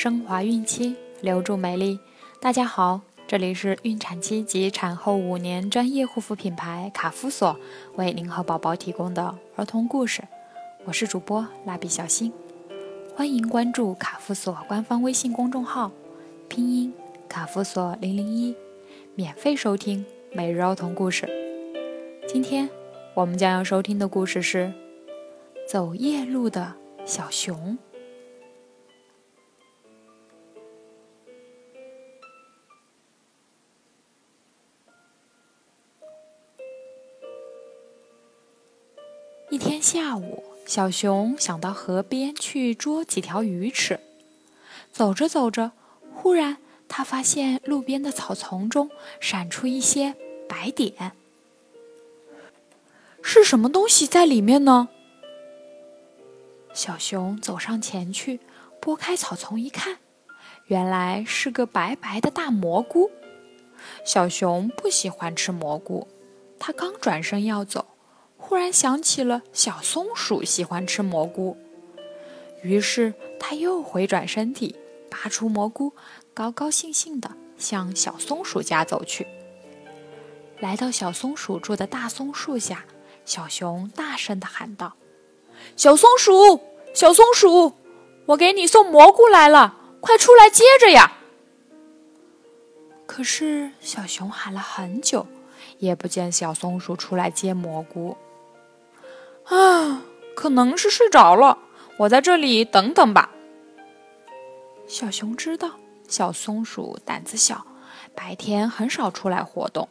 升华孕期，留住美丽。大家好，这里是孕产期及产后五年专业护肤品牌卡夫索为您和宝宝提供的儿童故事。我是主播蜡笔小新，欢迎关注卡夫索官方微信公众号，拼音卡夫索零零一，免费收听每日儿童故事。今天我们将要收听的故事是《走夜路的小熊》。下午，小熊想到河边去捉几条鱼吃。走着走着，忽然他发现路边的草丛中闪出一些白点。是什么东西在里面呢？小熊走上前去，拨开草丛一看，原来是个白白的大蘑菇。小熊不喜欢吃蘑菇，他刚转身要走。忽然想起了小松鼠喜欢吃蘑菇，于是他又回转身体，拔出蘑菇，高高兴兴地向小松鼠家走去。来到小松鼠住的大松树下，小熊大声地喊道：“小松鼠，小松鼠，我给你送蘑菇来了，快出来接着呀！”可是小熊喊了很久，也不见小松鼠出来接蘑菇。啊，可能是睡着了。我在这里等等吧。小熊知道小松鼠胆子小，白天很少出来活动，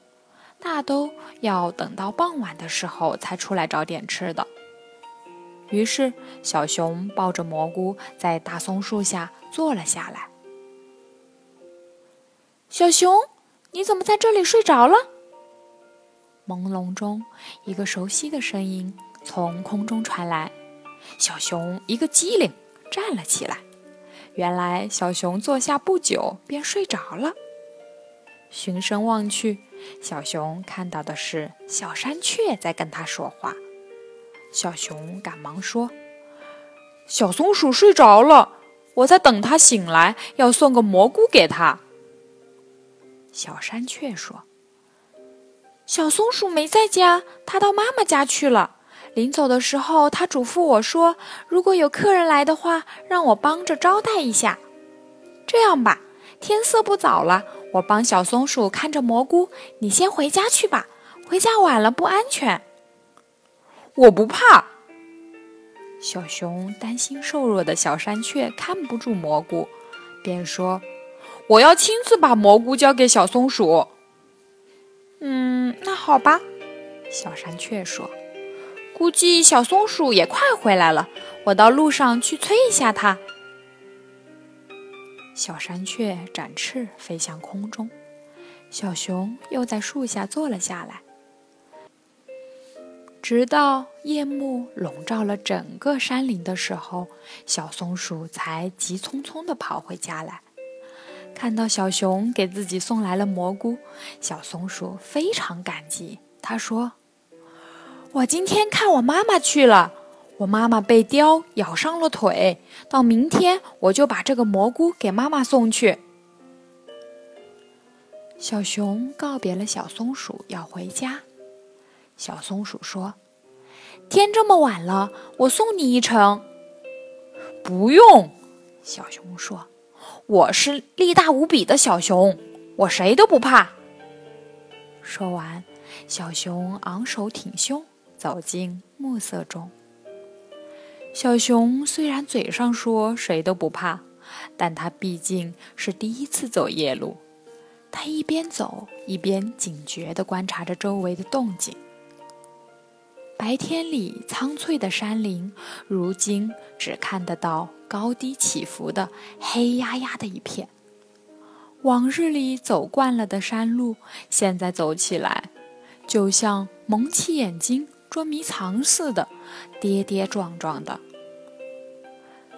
大都要等到傍晚的时候才出来找点吃的。于是，小熊抱着蘑菇在大松树下坐了下来。小熊，你怎么在这里睡着了？朦胧中，一个熟悉的声音。从空中传来，小熊一个机灵站了起来。原来小熊坐下不久便睡着了。循声望去，小熊看到的是小山雀在跟他说话。小熊赶忙说：“小松鼠睡着了，我在等它醒来，要送个蘑菇给它。”小山雀说：“小松鼠没在家，它到妈妈家去了。”临走的时候，他嘱咐我说：“如果有客人来的话，让我帮着招待一下。”这样吧，天色不早了，我帮小松鼠看着蘑菇，你先回家去吧。回家晚了不安全。我不怕。小熊担心瘦弱的小山雀看不住蘑菇，便说：“我要亲自把蘑菇交给小松鼠。”嗯，那好吧。小山雀说。估计小松鼠也快回来了，我到路上去催一下它。小山雀展翅飞向空中，小熊又在树下坐了下来，直到夜幕笼罩了整个山林的时候，小松鼠才急匆匆地跑回家来。看到小熊给自己送来了蘑菇，小松鼠非常感激，他说。我今天看我妈妈去了，我妈妈被雕咬伤了腿，到明天我就把这个蘑菇给妈妈送去。小熊告别了小松鼠，要回家。小松鼠说：“天这么晚了，我送你一程。”不用，小熊说：“我是力大无比的小熊，我谁都不怕。”说完，小熊昂首挺胸。走进暮色中，小熊虽然嘴上说谁都不怕，但它毕竟是第一次走夜路。它一边走一边警觉地观察着周围的动静。白天里苍翠的山林，如今只看得到高低起伏的黑压压的一片。往日里走惯了的山路，现在走起来就像蒙起眼睛。捉迷藏似的，跌跌撞撞的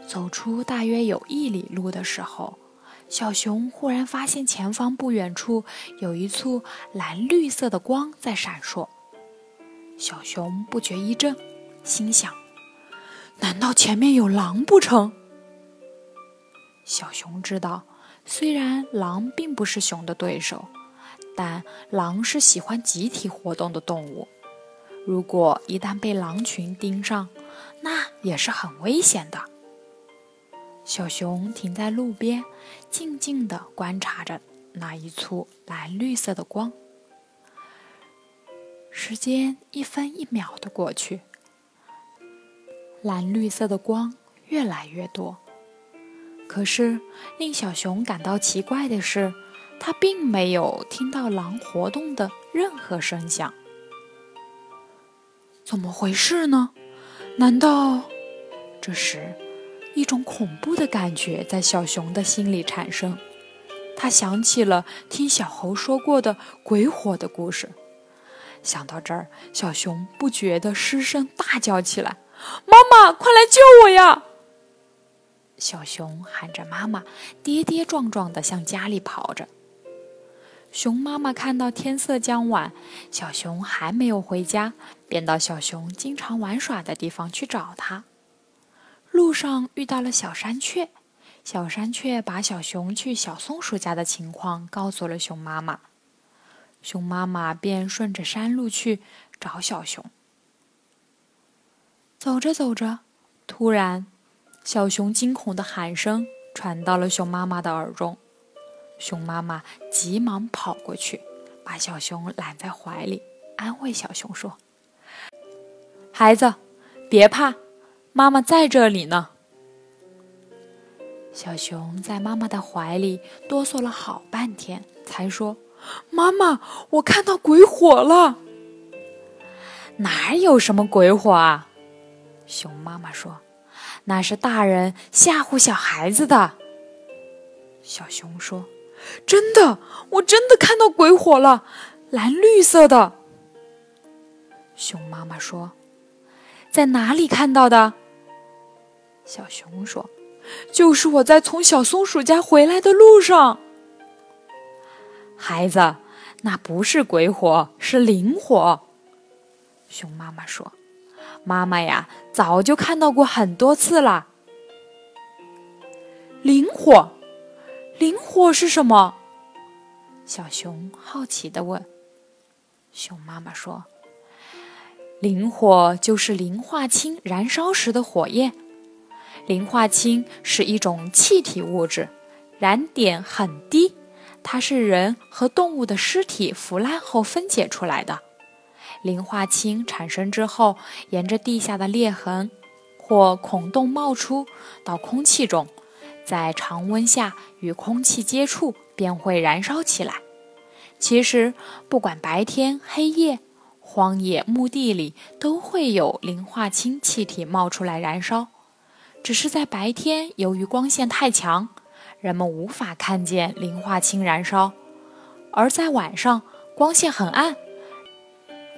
走出大约有一里路的时候，小熊忽然发现前方不远处有一簇蓝绿色的光在闪烁。小熊不觉一怔，心想：难道前面有狼不成？小熊知道，虽然狼并不是熊的对手，但狼是喜欢集体活动的动物。如果一旦被狼群盯上，那也是很危险的。小熊停在路边，静静地观察着那一簇蓝绿色的光。时间一分一秒的过去，蓝绿色的光越来越多。可是，令小熊感到奇怪的是，它并没有听到狼活动的任何声响。怎么回事呢？难道……这时，一种恐怖的感觉在小熊的心里产生。他想起了听小猴说过的鬼火的故事。想到这儿，小熊不觉地失声大叫起来：“妈妈，快来救我呀！”小熊喊着妈妈，跌跌撞撞地向家里跑着。熊妈妈看到天色将晚，小熊还没有回家，便到小熊经常玩耍的地方去找它。路上遇到了小山雀，小山雀把小熊去小松鼠家的情况告诉了熊妈妈，熊妈妈便顺着山路去找小熊。走着走着，突然。小熊惊恐的喊声传到了熊妈妈的耳中，熊妈妈急忙跑过去，把小熊揽在怀里，安慰小熊说：“孩子，别怕，妈妈在这里呢。”小熊在妈妈的怀里哆嗦了好半天，才说：“妈妈，我看到鬼火了。”“哪有什么鬼火啊？”熊妈妈说。那是大人吓唬小孩子的。小熊说：“真的，我真的看到鬼火了，蓝绿色的。”熊妈妈说：“在哪里看到的？”小熊说：“就是我在从小松鼠家回来的路上。”孩子，那不是鬼火，是灵火。熊妈妈说。妈妈呀，早就看到过很多次了。灵火，灵火是什么？小熊好奇的问。熊妈妈说：“磷火就是磷化氢燃烧时的火焰。磷化氢是一种气体物质，燃点很低，它是人和动物的尸体腐烂后分解出来的。”磷化氢产生之后，沿着地下的裂痕或孔洞冒出到空气中，在常温下与空气接触，便会燃烧起来。其实，不管白天黑夜，荒野墓地里都会有磷化氢气体冒出来燃烧。只是在白天，由于光线太强，人们无法看见磷化氢燃烧；而在晚上，光线很暗。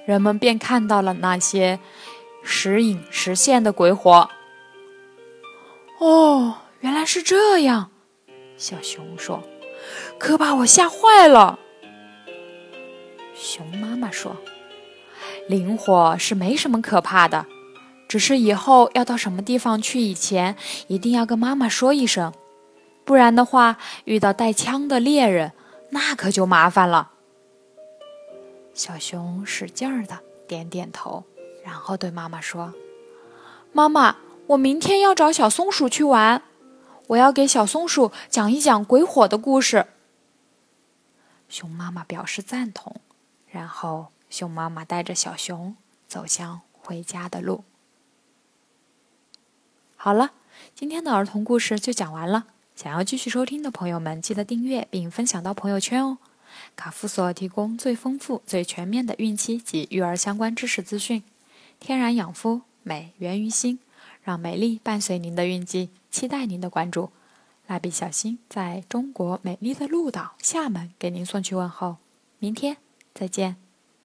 人们便看到了那些时隐时现的鬼火。哦，原来是这样，小熊说：“可把我吓坏了。”熊妈妈说：“灵火是没什么可怕的，只是以后要到什么地方去以前，一定要跟妈妈说一声，不然的话，遇到带枪的猎人，那可就麻烦了。”小熊使劲儿的点点头，然后对妈妈说：“妈妈，我明天要找小松鼠去玩，我要给小松鼠讲一讲鬼火的故事。”熊妈妈表示赞同，然后熊妈妈带着小熊走向回家的路。好了，今天的儿童故事就讲完了。想要继续收听的朋友们，记得订阅并分享到朋友圈哦。卡夫所提供最丰富、最全面的孕期及育儿相关知识资讯，天然养肤，美源于心，让美丽伴随您的孕期，期待您的关注。蜡笔小新在中国美丽的鹭岛厦门给您送去问候，明天再见。